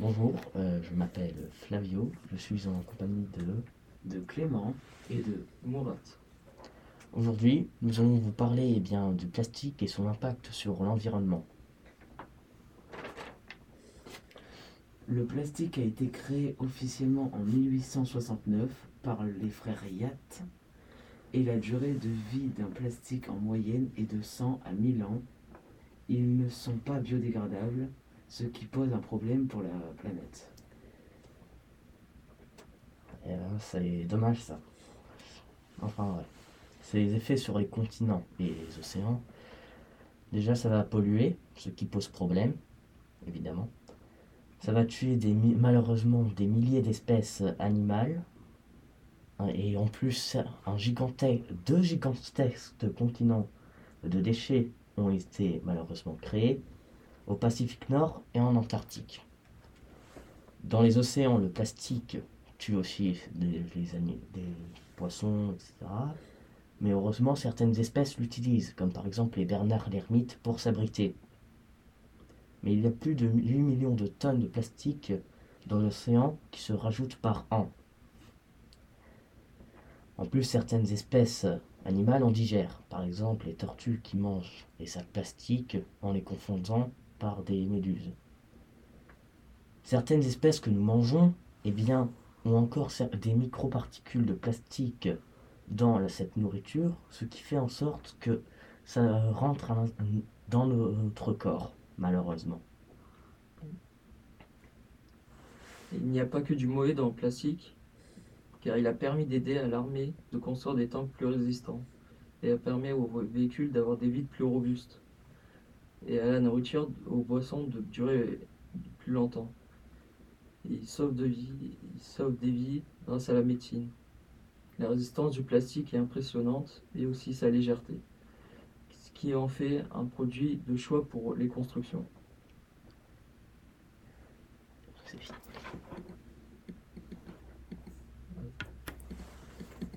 Bonjour, euh, je m'appelle Flavio, je suis en compagnie de... de Clément et de Mourat. Aujourd'hui, nous allons vous parler eh bien, du plastique et son impact sur l'environnement. Le plastique a été créé officiellement en 1869 par les frères Yatt et la durée de vie d'un plastique en moyenne est de 100 à 1000 ans. Ils ne sont pas biodégradables, ce qui pose un problème pour la planète. Et là, c'est dommage ça. Enfin, ouais. C'est les effets sur les continents et les océans. Déjà, ça va polluer, ce qui pose problème, évidemment. Ça va tuer des, malheureusement des milliers d'espèces animales. Hein, Et en plus, deux gigantesques continents de déchets ont été malheureusement créés au Pacifique Nord et en Antarctique. Dans les océans, le plastique tue aussi des, poissons, etc. Mais heureusement, certaines espèces l'utilisent, comme par exemple les bernards l'ermite, pour s'abriter. Mais il y a plus de 8 millions de tonnes de plastique dans l'océan qui se rajoutent par an. En plus, certaines espèces animales en digèrent, par exemple les tortues qui mangent les sacs plastiques en les confondant par des méduses. Certaines espèces que nous mangeons, eh bien, ont encore des microparticules de plastique dans cette nourriture, ce qui fait en sorte que ça rentre dans notre corps, malheureusement. Il n'y a pas que du mauvais dans le plastique, car il a permis d'aider à l'armée de construire des tanks plus résistants, et a permis aux véhicules d'avoir des vides plus robustes, et à la nourriture, aux boissons de durer plus longtemps. Il sauve, des vies grâce à la médecine. La résistance du plastique est impressionnante, et aussi sa légèreté, ce qui en fait un produit de choix pour les constructions. C'est fini.